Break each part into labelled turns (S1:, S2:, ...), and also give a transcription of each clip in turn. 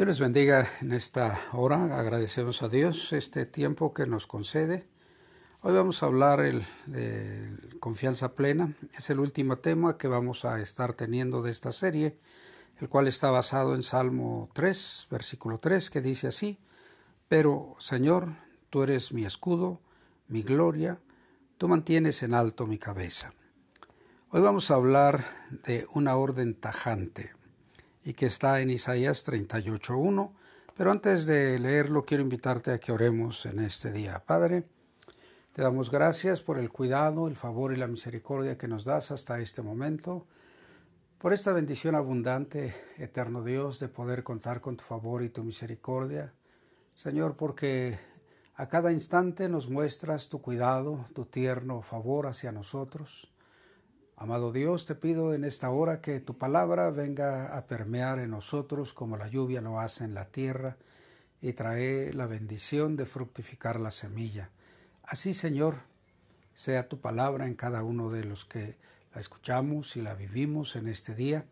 S1: Dios les bendiga en esta hora. Agradecemos a Dios este tiempo que nos concede. Hoy vamos a hablar el, de confianza plena. Es el último tema que vamos a estar teniendo de esta serie, el cual está basado en Salmo 3, versículo 3, que dice así, Pero, Señor, tú eres mi escudo, mi gloria, tú mantienes en alto mi cabeza. Hoy vamos a hablar de una orden tajante y que está en Isaías 38.1. Pero antes de leerlo, quiero invitarte a que oremos en este día. Padre, te damos gracias por el cuidado, el favor y la misericordia que nos das hasta este momento, por esta bendición abundante, eterno Dios, de poder contar con tu favor y tu misericordia. Señor, porque a cada instante nos muestras tu cuidado, tu tierno favor hacia nosotros. Amado Dios, te pido en esta hora que tu palabra venga a permear en nosotros como la lluvia lo hace en la tierra y trae la bendición de fructificar la semilla. Así, Señor, sea tu palabra en cada uno de los que la escuchamos y la vivimos en este día.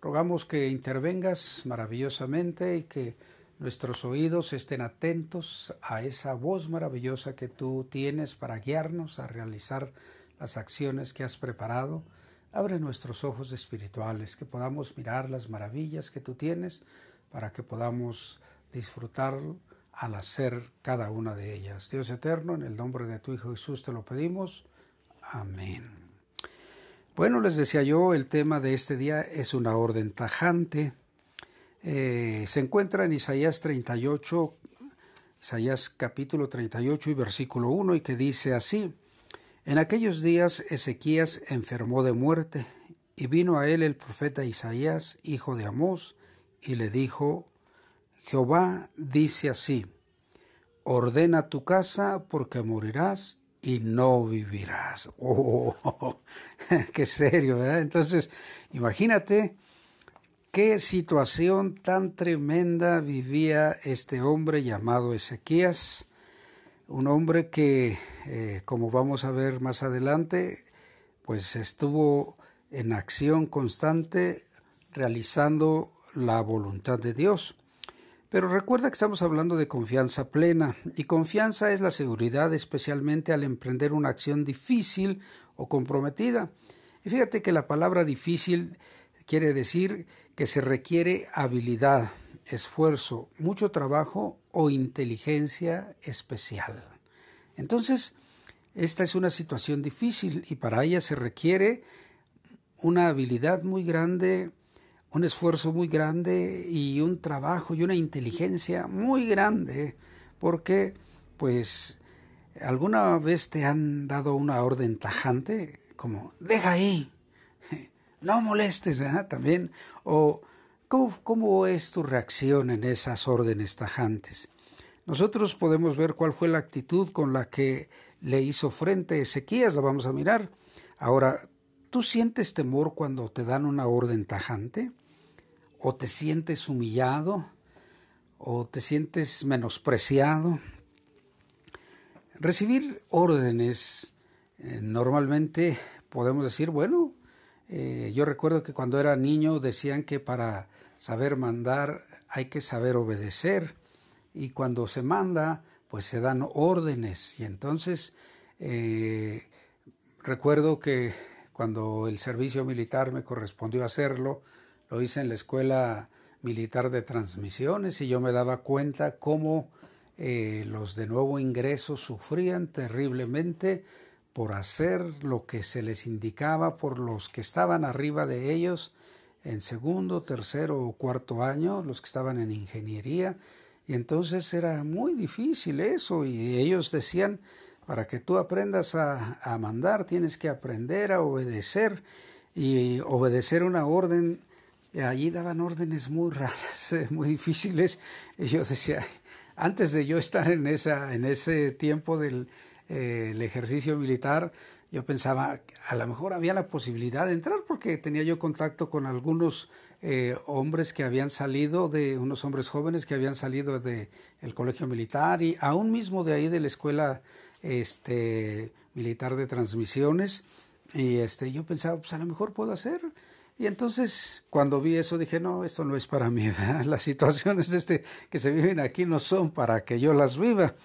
S1: Rogamos que intervengas maravillosamente y que nuestros oídos estén atentos a esa voz maravillosa que tú tienes para guiarnos a realizar las acciones que has preparado. Abre nuestros ojos espirituales, que podamos mirar las maravillas que tú tienes para que podamos disfrutar al hacer cada una de ellas. Dios eterno, en el nombre de tu Hijo Jesús te lo pedimos. Amén. Bueno, les decía yo, el tema de este día es una orden tajante. Eh, se encuentra en Isaías 38, Isaías capítulo 38 y versículo 1, y que dice así, en aquellos días Ezequías enfermó de muerte, y vino a él el profeta Isaías, hijo de Amós, y le dijo, Jehová dice así, ordena tu casa porque morirás y no vivirás. Oh, qué serio, ¿verdad? Entonces, imagínate qué situación tan tremenda vivía este hombre llamado Ezequías un hombre que, eh, como vamos a ver más adelante, pues estuvo en acción constante realizando la voluntad de Dios. Pero recuerda que estamos hablando de confianza plena y confianza es la seguridad especialmente al emprender una acción difícil o comprometida. Y fíjate que la palabra difícil quiere decir que se requiere habilidad, esfuerzo, mucho trabajo o inteligencia especial. Entonces, esta es una situación difícil y para ella se requiere una habilidad muy grande, un esfuerzo muy grande y un trabajo y una inteligencia muy grande, porque pues alguna vez te han dado una orden tajante como deja ahí, no molestes, también, o ¿Cómo, es tu reacción en esas órdenes tajantes? Nosotros podemos ver cuál fue la actitud con la que le hizo frente Ezequías, la vamos a mirar. Ahora, ¿tú sientes temor cuando te dan una orden tajante? ¿O te sientes humillado? ¿O te sientes menospreciado? Recibir órdenes, eh, normalmente podemos decir, bueno, eh, yo recuerdo que cuando era niño decían que para saber mandar hay que saber obedecer y cuando se manda pues se dan órdenes. Y entonces eh, recuerdo que cuando el servicio militar me correspondió hacerlo lo hice en la escuela militar de transmisiones y yo me daba cuenta cómo eh, los de nuevo ingreso sufrían terriblemente por hacer lo que se les indicaba por los que estaban arriba de ellos en segundo, tercero o cuarto año, los que estaban en ingeniería, y entonces era muy difícil eso, y ellos decían, para que tú aprendas a, mandar, tienes que aprender a obedecer, y obedecer una orden, allí daban órdenes muy raras, muy difíciles, y yo decía, antes de yo estar en, esa, en ese tiempo del eh, ejercicio militar, yo pensaba, a lo mejor había la posibilidad de entrar porque tenía yo contacto con algunos eh, hombres que habían salido de, unos hombres jóvenes que habían salido del el colegio militar y aún mismo de ahí de la escuela este, militar de transmisiones. Y este, yo pensaba, pues a lo mejor puedo hacer. Y entonces cuando vi eso dije, no, esto no es para mí, las situaciones este, que se viven aquí no son para que yo las viva.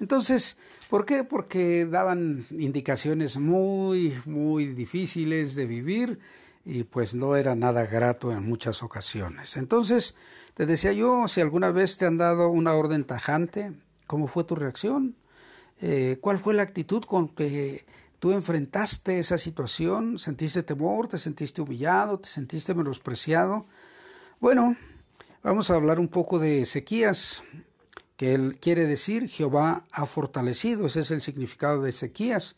S1: Entonces, ¿por qué? Porque daban indicaciones muy, muy difíciles de vivir y pues no era nada grato en muchas ocasiones. Entonces, te decía yo, si alguna vez te han dado una orden tajante, ¿cómo fue tu reacción? Eh, ¿Cuál fue la actitud con que tú enfrentaste esa situación? ¿Sentiste temor? ¿Te sentiste humillado? ¿Te sentiste menospreciado? Bueno, vamos a hablar un poco de Ezequías, que él quiere decir Jehová ha fortalecido. Ese es el significado de Ezequías.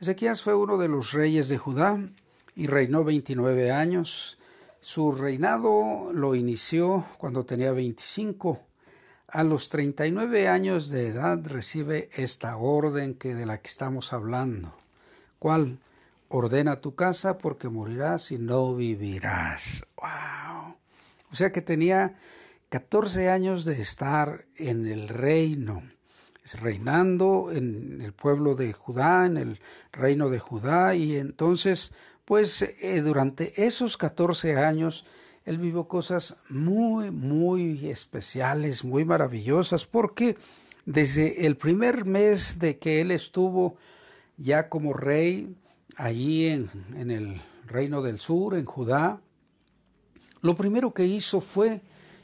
S1: Ezequías fue uno de los reyes de Judá y reinó 29 años. Su reinado lo inició cuando tenía 25 a los 39 años de edad recibe esta orden que de la que estamos hablando. ¿Cuál? Ordena tu casa porque morirás y no vivirás. ¡Wow! O sea que tenía 14 años de estar en el reino, reinando en el pueblo de Judá, en el reino de Judá, y entonces, pues eh, durante esos 14 años, él vivió cosas muy, muy especiales, muy maravillosas, porque desde el primer mes de que él estuvo ya como rey allí en, en el reino del sur, en Judá, lo primero que hizo fue,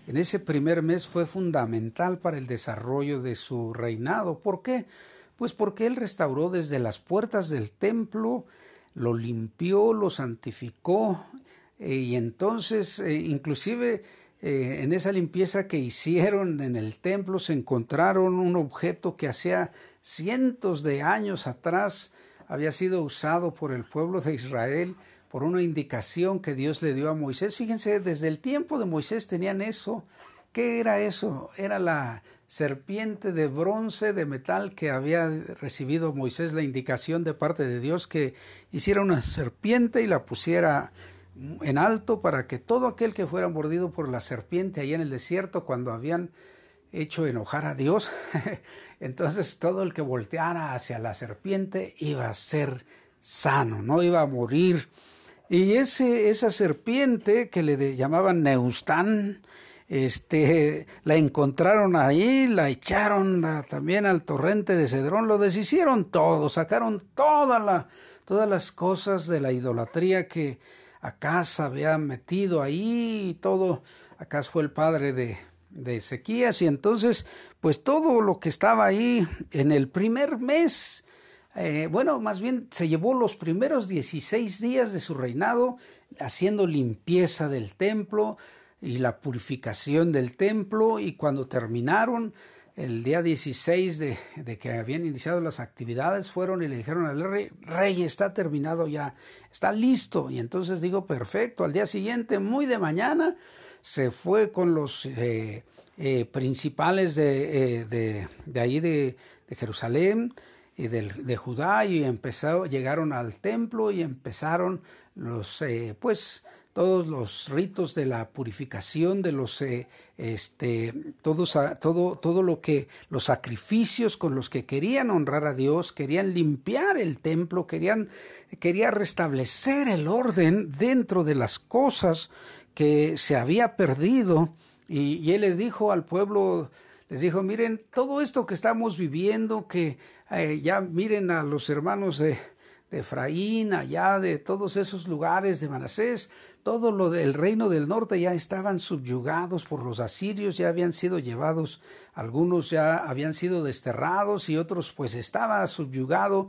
S1: en ese primer mes fue fundamental para el desarrollo de su reinado. ¿Por qué? Pues porque él restauró desde las puertas del templo, lo limpió, lo santificó eh, y entonces, eh, inclusive eh, en esa limpieza que hicieron en el templo, se encontraron un objeto que hacía cientos de años atrás había sido usado por el pueblo de Israel por una indicación que Dios le dio a Moisés. Fíjense, desde el tiempo de Moisés tenían eso. ¿Qué era eso? Era la serpiente de bronce, de metal, que había recibido Moisés la indicación de parte de Dios que hiciera una serpiente y la pusiera en alto para que todo aquel que fuera mordido por la serpiente allá en el desierto cuando habían hecho enojar a Dios, entonces todo el que volteara hacia la serpiente iba a ser sano, no iba a morir. Y ese, esa serpiente que le llamaban Neustán, este, la encontraron ahí, la echaron también al torrente de Cedrón, lo deshicieron todo, sacaron todas las cosas de la idolatría que, se había metido ahí y todo. Acá fue el padre de, de Ezequías y entonces pues todo lo que estaba ahí en el primer mes, eh, bueno, más bien se llevó los primeros 16 días de su reinado haciendo limpieza del templo y la purificación del templo y cuando terminaron el día 16 de, de, que habían iniciado las actividades, fueron y le dijeron al rey, rey, está terminado ya, está listo. Y entonces digo, perfecto, al día siguiente, muy de mañana, se fue con los eh, eh, principales de, eh, de, de, ahí de, de Jerusalén y de, Judá y empezó, llegaron al templo y empezaron los, pues, todos los ritos de la purificación de los eh, este todos todo todo lo que los sacrificios con los que querían honrar a Dios querían limpiar el templo querían quería restablecer el orden dentro de las cosas que se había perdido. Y, y él les dijo al pueblo les dijo miren todo esto que estamos viviendo que eh, ya miren a los hermanos de de Efraín, allá de todos esos lugares de Manasés, todo lo del reino del norte ya estaban subyugados por los asirios, ya habían sido llevados, algunos ya habían sido desterrados y otros pues estaba subyugado.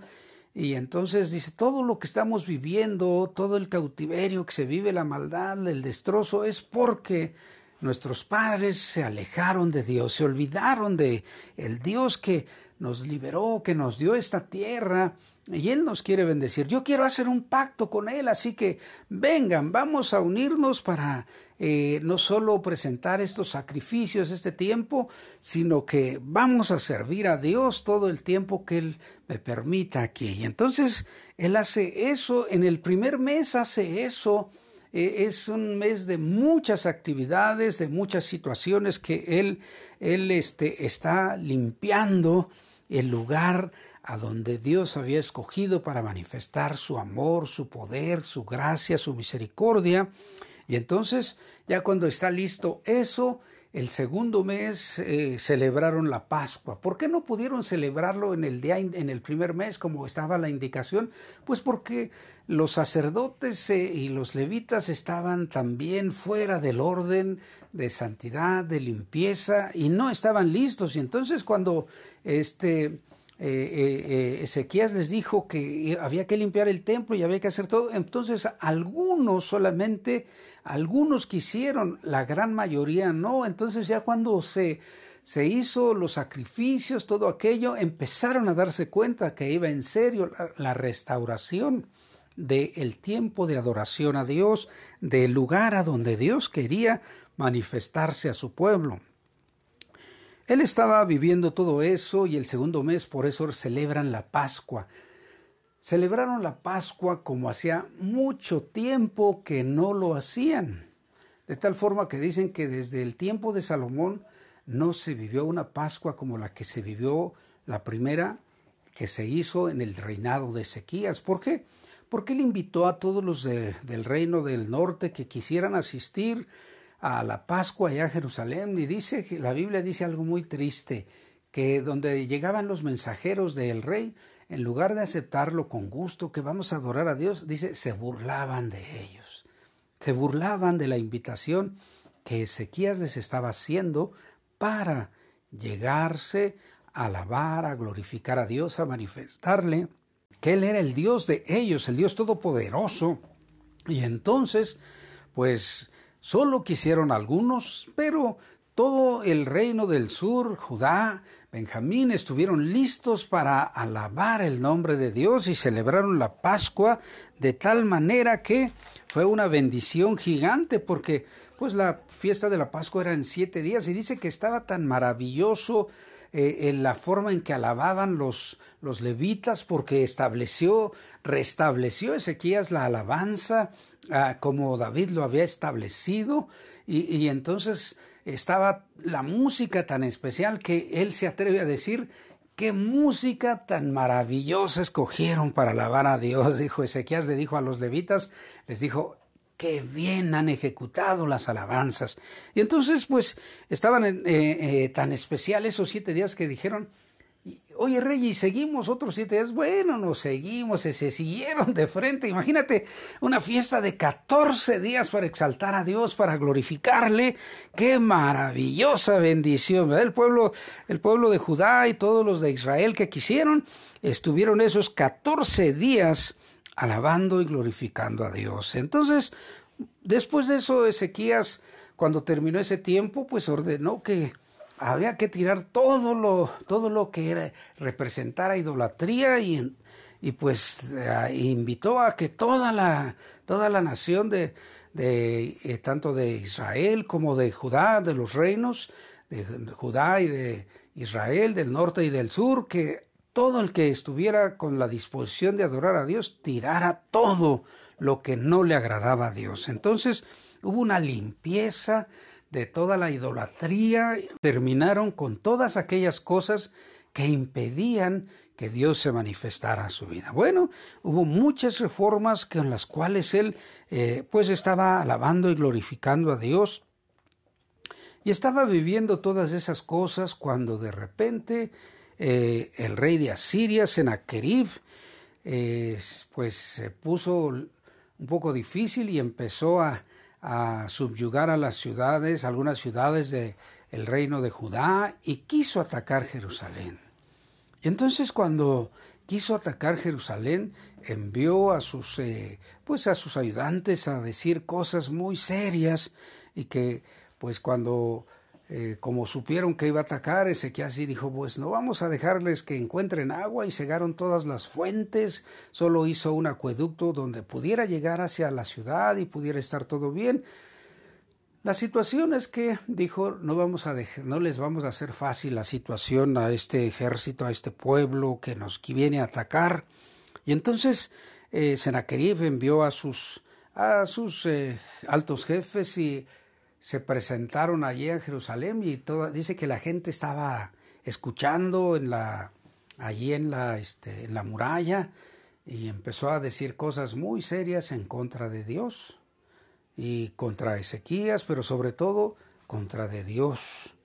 S1: Y entonces dice, todo lo que estamos viviendo, todo el cautiverio que se vive, la maldad, el destrozo, es porque nuestros padres se alejaron de Dios, se olvidaron de el Dios que nos liberó, que nos dio esta tierra, y Él nos quiere bendecir. Yo quiero hacer un pacto con Él, así que vengan, vamos a unirnos para eh, no solo presentar estos sacrificios este tiempo, sino que vamos a servir a Dios todo el tiempo que Él me permita aquí. Y entonces Él hace eso, en el primer mes hace eso. Eh, es un mes de muchas actividades, de muchas situaciones que Él, él este, está limpiando el lugar a donde Dios había escogido para manifestar su amor, su poder, su gracia, su misericordia. Y entonces, ya cuando está listo eso, el segundo mes eh, celebraron la Pascua. ¿Por qué no pudieron celebrarlo en el día en el primer mes como estaba la indicación? Pues porque los sacerdotes eh, y los levitas estaban también fuera del orden de santidad, de limpieza y no estaban listos. Y entonces cuando este eh, Ezequías les dijo que había que limpiar el templo y había que hacer todo, entonces algunos solamente algunos quisieron, la gran mayoría no. Entonces ya cuando se, se hizo los sacrificios, todo aquello, empezaron a darse cuenta que iba en serio la, restauración del tiempo de adoración a Dios, del lugar a donde Dios quería manifestarse a su pueblo. Él estaba viviendo todo eso y el segundo mes por eso celebran la Pascua celebraron la Pascua como hacía mucho tiempo que no lo hacían. De tal forma que dicen que desde el tiempo de Salomón no se vivió una Pascua como la que se vivió la primera que se hizo en el reinado de Ezequías. ¿Por qué? Porque él invitó a todos los del reino del norte que quisieran asistir a la Pascua allá a Jerusalén. Y dice, la Biblia dice algo muy triste, que donde llegaban los mensajeros del rey, en lugar de aceptarlo con gusto, que vamos a adorar a Dios, dice, se burlaban de ellos. Se burlaban de la invitación que Ezequías les estaba haciendo para llegarse a alabar, a glorificar a Dios, a manifestarle que Él era el Dios de ellos, el Dios todopoderoso. Y entonces, pues, solo quisieron algunos, pero todo el reino del sur, Judá, Benjamín estuvieron listos para alabar el nombre de Dios y celebraron la Pascua de tal manera que fue una bendición gigante porque pues la fiesta de la Pascua era en siete días y dice que estaba tan maravilloso eh, en la forma en que alababan los, los levitas porque estableció, restableció Ezequías la alabanza como David lo había establecido y, y entonces estaba la música tan especial que él se atreve a decir qué música tan maravillosa escogieron para alabar a Dios, dijo Ezequías, le dijo a los levitas, les dijo, qué bien han ejecutado las alabanzas. Y entonces, pues, estaban eh, eh, tan especiales esos siete días que dijeron, Oye, Rey, y seguimos otros siete días. Bueno, nos seguimos, se, siguieron de frente. Imagínate una fiesta de catorce días para exaltar a Dios, para glorificarle. Qué maravillosa bendición. El pueblo, el pueblo de Judá y todos los de Israel que quisieron, estuvieron esos catorce días alabando y glorificando a Dios. Entonces, después de eso, Ezequías, cuando terminó ese tiempo, pues ordenó que había que tirar todo lo, todo lo que era, representara idolatría y, y pues eh, invitó a que toda la, toda la nación de, de eh, tanto de Israel como de Judá, de los reinos de Judá y de Israel, del norte y del sur, que todo el que estuviera con la disposición de adorar a Dios tirara todo lo que no le agradaba a Dios. Entonces hubo una limpieza, de toda la idolatría, terminaron con todas aquellas cosas que impedían que Dios se manifestara a su vida. Bueno, hubo muchas reformas con las cuales él eh, pues estaba alabando y glorificando a Dios y estaba viviendo todas esas cosas cuando de repente eh, el rey de Asiria, Sennacherib, eh, pues se puso un poco difícil y empezó a, a subyugar a las ciudades, algunas ciudades del el reino de Judá, y quiso atacar Jerusalén. Entonces cuando quiso atacar Jerusalén, envió a sus, eh, pues a sus ayudantes a decir cosas muy serias y que pues cuando eh, como supieron que iba a atacar, Ezequías dijo, pues no vamos a dejarles que encuentren agua y cegaron todas las fuentes, solo hizo un acueducto donde pudiera llegar hacia la ciudad y pudiera estar todo bien. La situación es que dijo, no vamos a dejar, no les vamos a hacer fácil la situación a este ejército, a este pueblo que nos viene a atacar. Y entonces eh, envió a sus, a sus eh, altos jefes y se presentaron allí en Jerusalén y toda, dice que la gente estaba escuchando en la, allí en la, este, en la muralla y empezó a decir cosas muy serias en contra de Dios y contra Ezequías, pero sobre todo contra de Dios.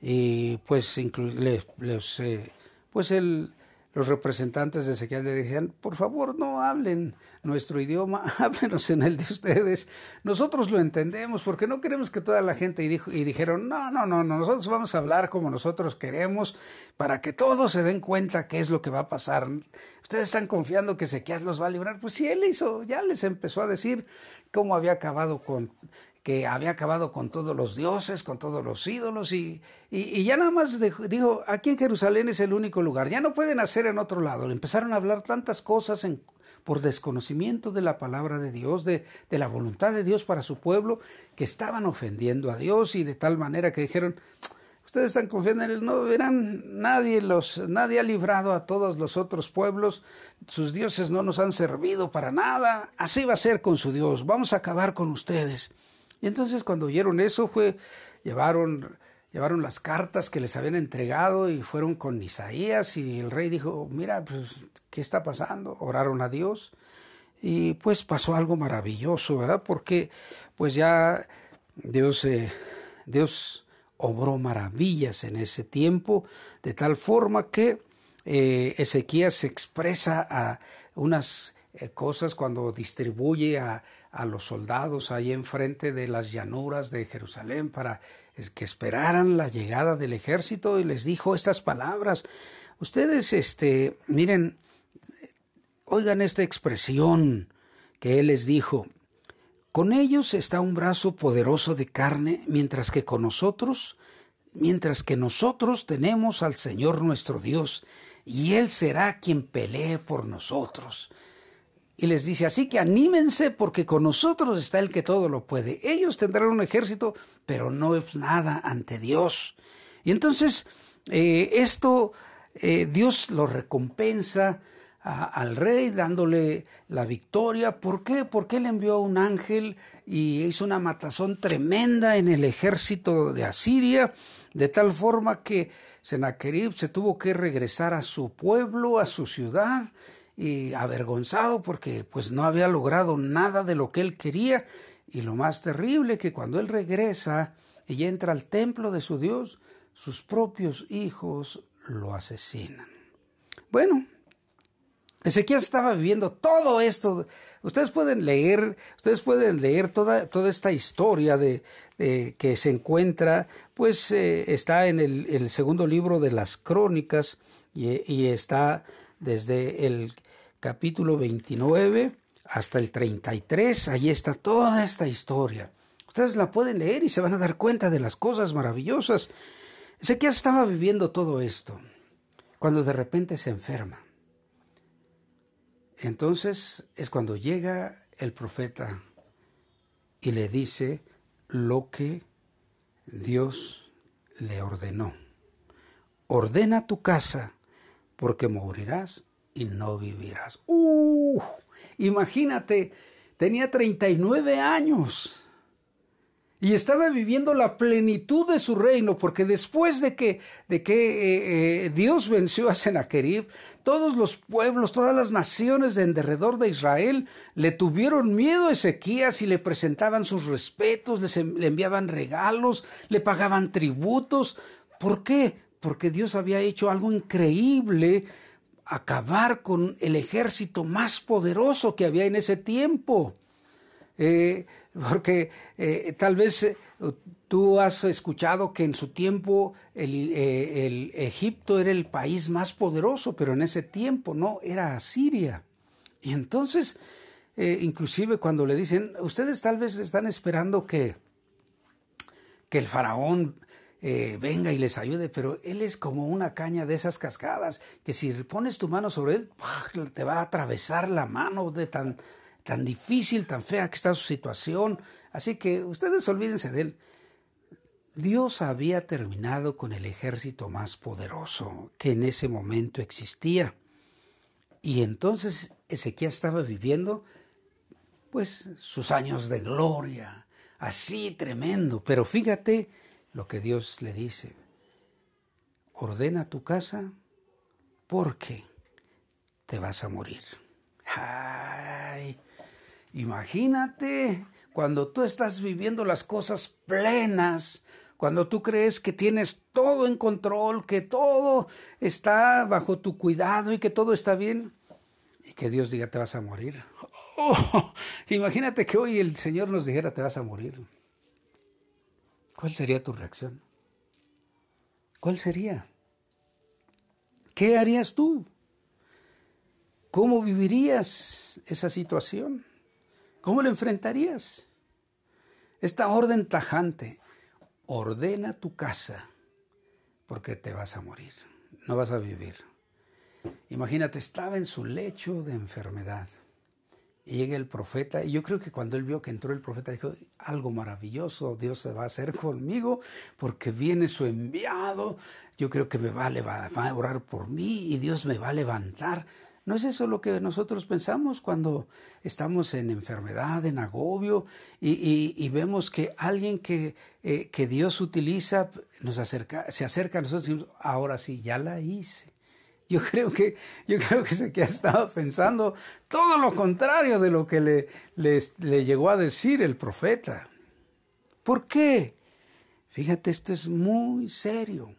S1: Y pues, les, eh, pues el, los representantes de Ezequiel le dijeron, por favor no hablen nuestro idioma, háblenos en el de ustedes. Nosotros lo entendemos porque no queremos que toda la gente y, dijo, y dijeron, no, no, no, nosotros vamos a hablar como nosotros queremos para que todos se den cuenta qué es lo que va a pasar. Ustedes están confiando que Ezequiel los va a librar. Pues si él hizo, ya les empezó a decir cómo había acabado con que había acabado con todos los dioses, con todos los ídolos, y, y, ya nada más dijo, aquí en Jerusalén es el único lugar, ya no pueden hacer en otro lado. Le empezaron a hablar tantas cosas en, por desconocimiento de la palabra de Dios, de, de la voluntad de Dios para su pueblo, que estaban ofendiendo a Dios y de tal manera que dijeron, ustedes están confiando en él, no verán, nadie los, nadie ha librado a todos los otros pueblos, sus dioses no nos han servido para nada, así va a ser con su Dios, vamos a acabar con ustedes. Y entonces cuando oyeron eso fue, llevaron, llevaron las cartas que les habían entregado y fueron con Isaías y el rey dijo, mira, pues, ¿qué está pasando? Oraron a Dios y pues pasó algo maravilloso, ¿verdad? Porque pues ya Dios, eh, Dios obró maravillas en ese tiempo, de tal forma que eh, Ezequías se expresa a unas eh, cosas cuando distribuye a, a los soldados ahí enfrente de las llanuras de Jerusalén para que esperaran la llegada del ejército y les dijo estas palabras. Ustedes, este, miren, oigan esta expresión que él les dijo. Con ellos está un brazo poderoso de carne, mientras que con nosotros, mientras que nosotros tenemos al Señor nuestro Dios, y Él será quien pelee por nosotros y les dice, así que anímense porque con nosotros está el que todo lo puede. Ellos tendrán un ejército, pero no es nada ante Dios. Y entonces eh, esto eh, Dios lo recompensa al rey dándole la victoria. ¿Por qué? Porque él envió a un ángel y hizo una matazón tremenda en el ejército de Asiria, de tal forma que Sennacherib se tuvo que regresar a su pueblo, a su ciudad, y avergonzado porque pues no había logrado nada de lo que él quería y lo más terrible que cuando él regresa y entra al templo de su Dios, sus propios hijos lo asesinan. Bueno, Ezequiel estaba viviendo todo esto. Ustedes pueden leer, ustedes pueden leer toda, toda esta historia de, que se encuentra, pues eh, está en el, segundo libro de las crónicas y, y está desde el capítulo 29 hasta el 33, ahí está toda esta historia. Ustedes la pueden leer y se van a dar cuenta de las cosas maravillosas. Ezequiel estaba viviendo todo esto cuando de repente se enferma. Entonces es cuando llega el profeta y le dice lo que Dios le ordenó. Ordena tu casa porque morirás y no vivirás. ¡Uh! Imagínate, tenía 39 años y estaba viviendo la plenitud de su reino, porque después de que, de que eh, eh, Dios venció a Sennacherib, todos los pueblos, todas las naciones de en derredor de Israel le tuvieron miedo a Ezequías y le presentaban sus respetos, le enviaban regalos, le pagaban tributos. ¿Por qué? Porque Dios había hecho algo increíble acabar con el ejército más poderoso que había en ese tiempo. Eh, porque eh, tal vez eh, tú has escuchado que en su tiempo el, Egipto era el país más poderoso, pero en ese tiempo no, era Asiria. Y entonces, inclusive cuando le dicen, ustedes tal vez están esperando que, que el faraón eh, venga y les ayude, pero él es como una caña de esas cascadas, que si pones tu mano sobre él, te va a atravesar la mano de tan, tan difícil, tan fea que está su situación. Así que ustedes olvídense de él. Dios había terminado con el ejército más poderoso que en ese momento existía. Y entonces Ezequiel estaba viviendo pues sus años de gloria, así tremendo. Pero fíjate lo que Dios le dice. Ordena tu casa porque te vas a morir. Ay, imagínate cuando tú estás viviendo las cosas plenas, cuando tú crees que tienes todo en control, que todo está bajo tu cuidado y que todo está bien, y que Dios diga te vas a morir. Oh, imagínate que hoy el Señor nos dijera te vas a morir. ¿Cuál sería tu reacción? ¿Cuál sería? ¿Qué harías tú? ¿Cómo vivirías esa situación? ¿Cómo la enfrentarías? Esta orden tajante, ordena tu casa porque te vas a morir, no vas a vivir. Imagínate, estaba en su lecho de enfermedad y llega el profeta, y yo creo que cuando él vio que entró el profeta, dijo, algo maravilloso, Dios se va a hacer conmigo, porque viene su enviado, yo creo que me va a, va a orar por mí y Dios me va a levantar. ¿No es eso lo que nosotros pensamos cuando estamos en enfermedad, en agobio, y, vemos que alguien que, eh, que Dios utiliza nos acerca, se acerca a nosotros y decimos, ahora sí, ya la hice? Yo creo que, yo creo que se que ha estado pensando todo lo contrario de lo que le, le llegó a decir el profeta. ¿Por qué? Fíjate, esto es muy serio.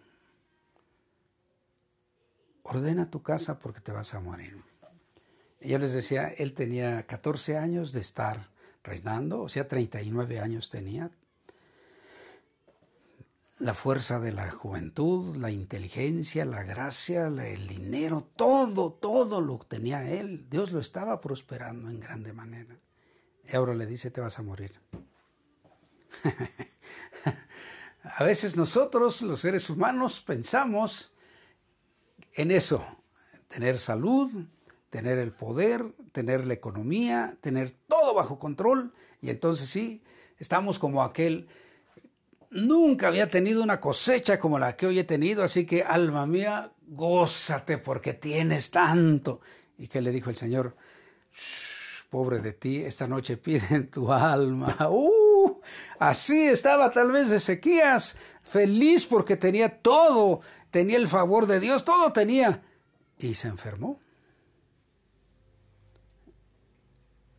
S1: Ordena tu casa porque te vas a morir. Yo les decía, él tenía 14 años de estar reinando, o sea, 39 años tenía, la fuerza de la juventud, la inteligencia, la gracia, el dinero, todo, todo lo tenía él. Dios lo estaba prosperando en grande manera. Y ahora le dice, te vas a morir. a veces nosotros, los seres humanos, pensamos en eso, tener salud, tener el poder, tener la economía, tener todo bajo control. Y entonces sí, estamos como aquel Nunca había tenido una cosecha como la que hoy he tenido, así que alma mía, gózate porque tienes tanto. ¿Y qué le dijo el Señor? pobre de ti, esta noche piden tu alma. Uh, así estaba tal vez Ezequías, feliz porque tenía todo, tenía el favor de Dios, todo tenía. Y se enfermó.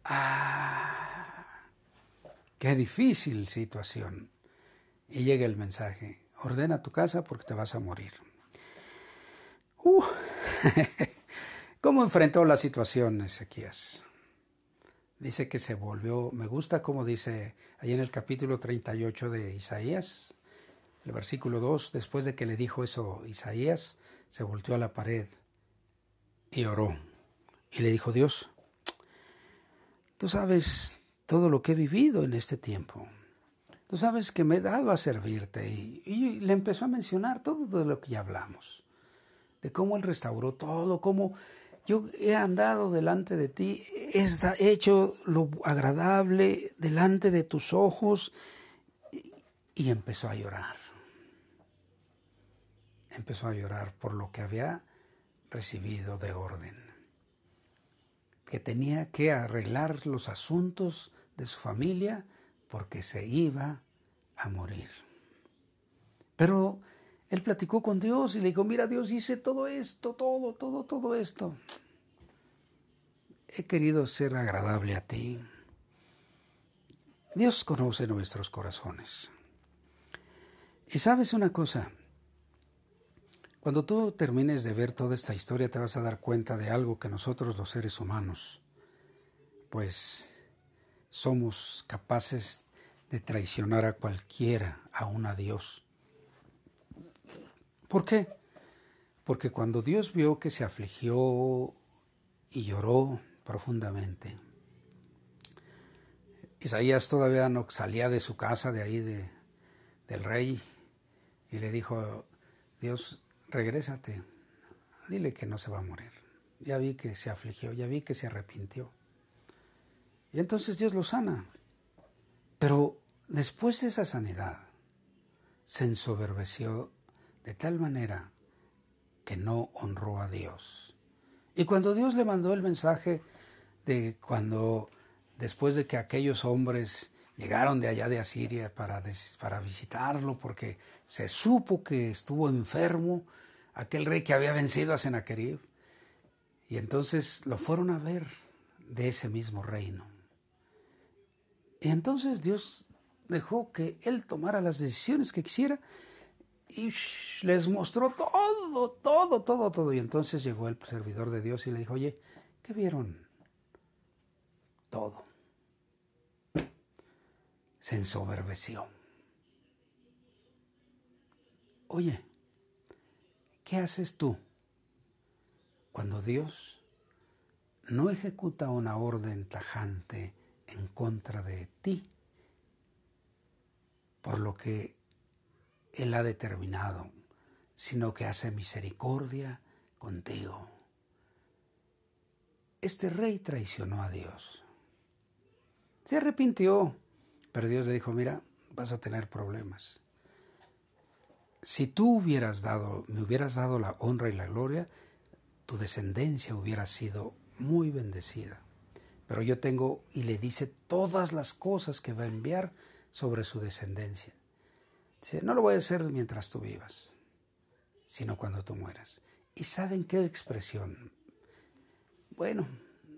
S1: Ah, qué difícil situación. Y llega el mensaje, ordena tu casa porque te vas a morir. Uh, ¿Cómo enfrentó la situación Ezequías? Dice que se volvió, me gusta como dice ahí en el capítulo 38 de Isaías, el versículo 2, después de que le dijo eso Isaías, se volteó a la pared y oró. Y le dijo, Dios, tú sabes todo lo que he vivido en este tiempo. Tú sabes que me he dado a servirte. Y, le empezó a mencionar todo de lo que ya hablamos. De cómo Él restauró todo, cómo yo he andado delante de ti, he hecho lo agradable delante de tus ojos. Y empezó a llorar. Empezó a llorar por lo que había recibido de orden. Que tenía que arreglar los asuntos de su familia porque se iba a morir. Pero él platicó con Dios y le dijo, mira Dios, hice todo esto, todo, todo, todo esto. He querido ser agradable a ti. Dios conoce nuestros corazones. Y sabes una cosa, cuando tú termines de ver toda esta historia te vas a dar cuenta de algo que nosotros los seres humanos, pues somos capaces de traicionar a cualquiera, aun a Dios. ¿Por qué? Porque cuando Dios vio que se afligió y lloró profundamente, Isaías todavía no salía de su casa, de ahí de, del rey, y le dijo, Dios, regrésate, dile que no se va a morir. Ya vi que se afligió, ya vi que se arrepintió. Y entonces Dios lo sana. Pero Después de esa sanidad, se ensoberbeció de tal manera que no honró a Dios. Y cuando Dios le mandó el mensaje de cuando, después de que aquellos hombres llegaron de allá de Asiria para, para visitarlo, porque se supo que estuvo enfermo, aquel rey que había vencido a Sennacherib. Y entonces lo fueron a ver de ese mismo reino. Y entonces Dios dejó que él tomara las decisiones que quisiera y les mostró todo, todo, todo, todo. Y entonces llegó el servidor de Dios y le dijo, oye, ¿qué vieron? Todo. Se ensoberbeció. Oye, ¿qué haces tú cuando Dios no ejecuta una orden tajante en contra de ti? Por lo que él ha determinado, sino que hace misericordia contigo. Este rey traicionó a Dios. Se arrepintió, pero Dios le dijo, mira, vas a tener problemas. Si tú hubieras dado, me hubieras dado la honra y la gloria, tu descendencia hubiera sido muy bendecida. Pero yo tengo, y le dice todas las cosas que va a enviar sobre su descendencia no lo voy a hacer mientras tú vivas, sino cuando tú mueras. ¿Y saben qué expresión? Bueno,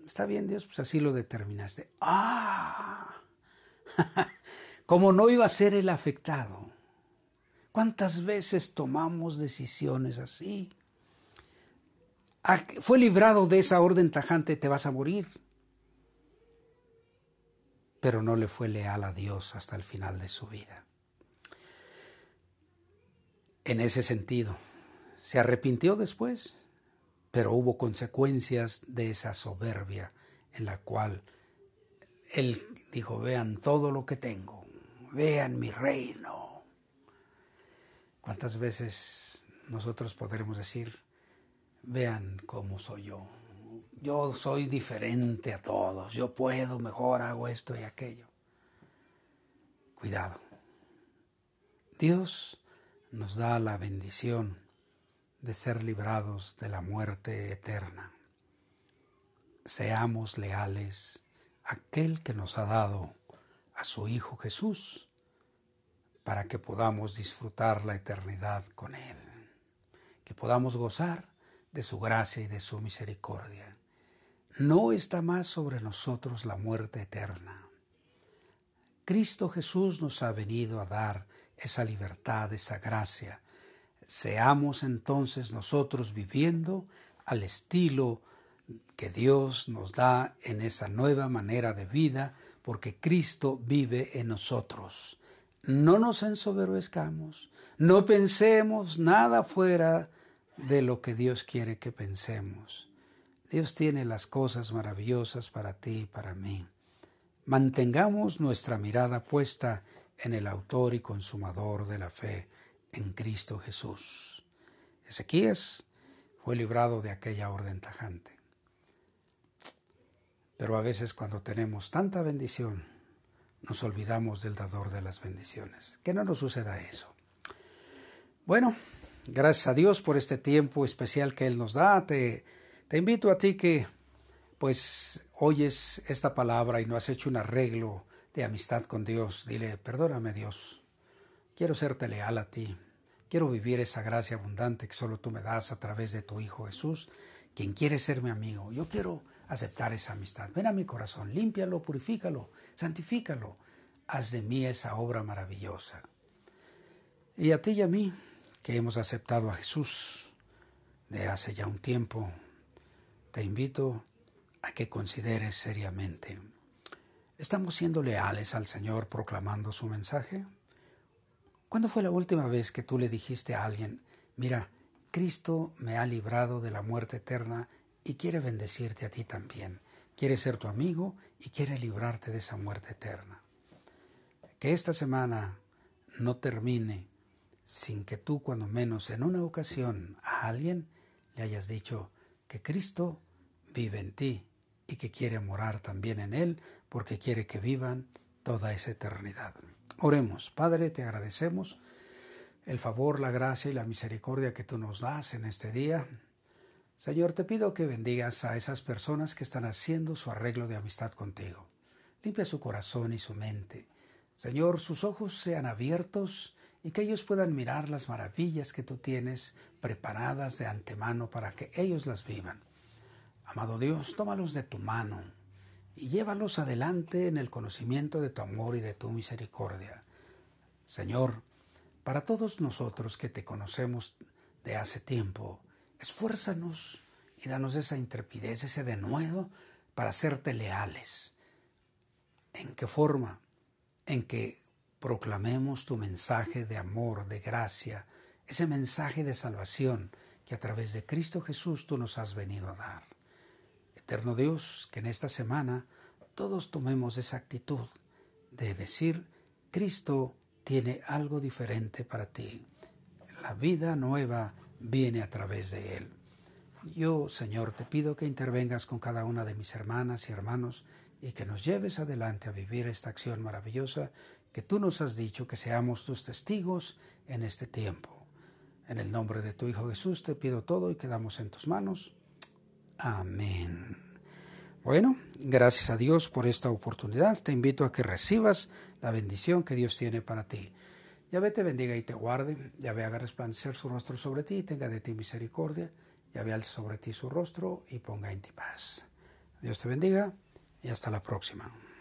S1: está bien Dios, pues así lo determinaste. ¡Ah! Como no iba a ser el afectado. ¿Cuántas veces tomamos decisiones así? Ah, fue librado de esa orden tajante, te vas a morir. Pero no le fue leal a Dios hasta el final de su vida en ese sentido. Se arrepintió después, pero hubo consecuencias de esa soberbia en la cual él dijo, vean todo lo que tengo, vean mi reino. ¿Cuántas veces nosotros podremos decir, vean cómo soy yo? Yo soy diferente a todos, yo puedo, mejor hago esto y aquello. Cuidado. Dios nos da la bendición de ser librados de la muerte eterna. Seamos leales a aquel que nos ha dado a su Hijo Jesús para que podamos disfrutar la eternidad con Él, que podamos gozar de su gracia y de su misericordia. No está más sobre nosotros la muerte eterna. Cristo Jesús nos ha venido a dar esa libertad, esa gracia. Seamos entonces nosotros viviendo al estilo que Dios nos da en esa nueva manera de vida, porque Cristo vive en nosotros. No nos ensoberbezcamos, no pensemos nada fuera de lo que Dios quiere que pensemos. Dios tiene las cosas maravillosas para ti y para mí. Mantengamos nuestra mirada puesta en el autor y consumador de la fe, en Cristo Jesús. Ezequías fue librado de aquella orden tajante. Pero a veces cuando tenemos tanta bendición, nos olvidamos del dador de las bendiciones. Que no nos suceda eso. Bueno, gracias a Dios por este tiempo especial que Él nos da. Te, te invito a ti que pues oyes esta palabra y no has hecho un arreglo de amistad con Dios. Dile, perdóname Dios, quiero serte leal a ti, quiero vivir esa gracia abundante que solo tú me das a través de tu Hijo Jesús, quien quiere ser mi amigo. Yo quiero aceptar esa amistad. Ven a mi corazón, límpialo, purifícalo, santifícalo. Haz de mí esa obra maravillosa. Y a ti y a mí, que hemos aceptado a Jesús de hace ya un tiempo, te invito a que consideres seriamente ¿Estamos siendo leales al Señor proclamando su mensaje? ¿Cuándo fue la última vez que tú le dijiste a alguien, mira, Cristo me ha librado de la muerte eterna y quiere bendecirte a ti también, quiere ser tu amigo y quiere librarte de esa muerte eterna? Que esta semana no termine sin que tú, cuando menos en una ocasión, a alguien le hayas dicho que Cristo vive en ti y que quiere morar también en Él porque quiere que vivan toda esa eternidad. Oremos, Padre, te agradecemos el favor, la gracia y la misericordia que tú nos das en este día. Señor, te pido que bendigas a esas personas que están haciendo su arreglo de amistad contigo. Limpia su corazón y su mente. Señor, sus ojos sean abiertos y que ellos puedan mirar las maravillas que tú tienes preparadas de antemano para que ellos las vivan. Amado Dios, tómalos de tu mano y llévalos adelante en el conocimiento de tu amor y de tu misericordia. Señor, para todos nosotros que te conocemos de hace tiempo, esfuérzanos y danos esa intrepidez, ese denuedo para serte leales. ¿En qué forma? En que proclamemos tu mensaje de amor, de gracia, ese mensaje de salvación que a través de Cristo Jesús tú nos has venido a dar. Eterno Dios, que en esta semana todos tomemos esa actitud de decir, Cristo tiene algo diferente para ti. La vida nueva viene a través de Él. Yo, Señor, te pido que intervengas con cada una de mis hermanas y hermanos y que nos lleves adelante a vivir esta acción maravillosa que tú nos has dicho que seamos tus testigos en este tiempo. En el nombre de tu Hijo Jesús te pido todo y quedamos en tus manos. Amén. Bueno, gracias a Dios por esta oportunidad. Te invito a que recibas la bendición que Dios tiene para ti. Yahvé te bendiga y te guarde. Yahvé haga resplandecer su rostro sobre ti y tenga de ti misericordia. Yahvé alce sobre ti su rostro y ponga en ti paz. Dios te bendiga y hasta la próxima.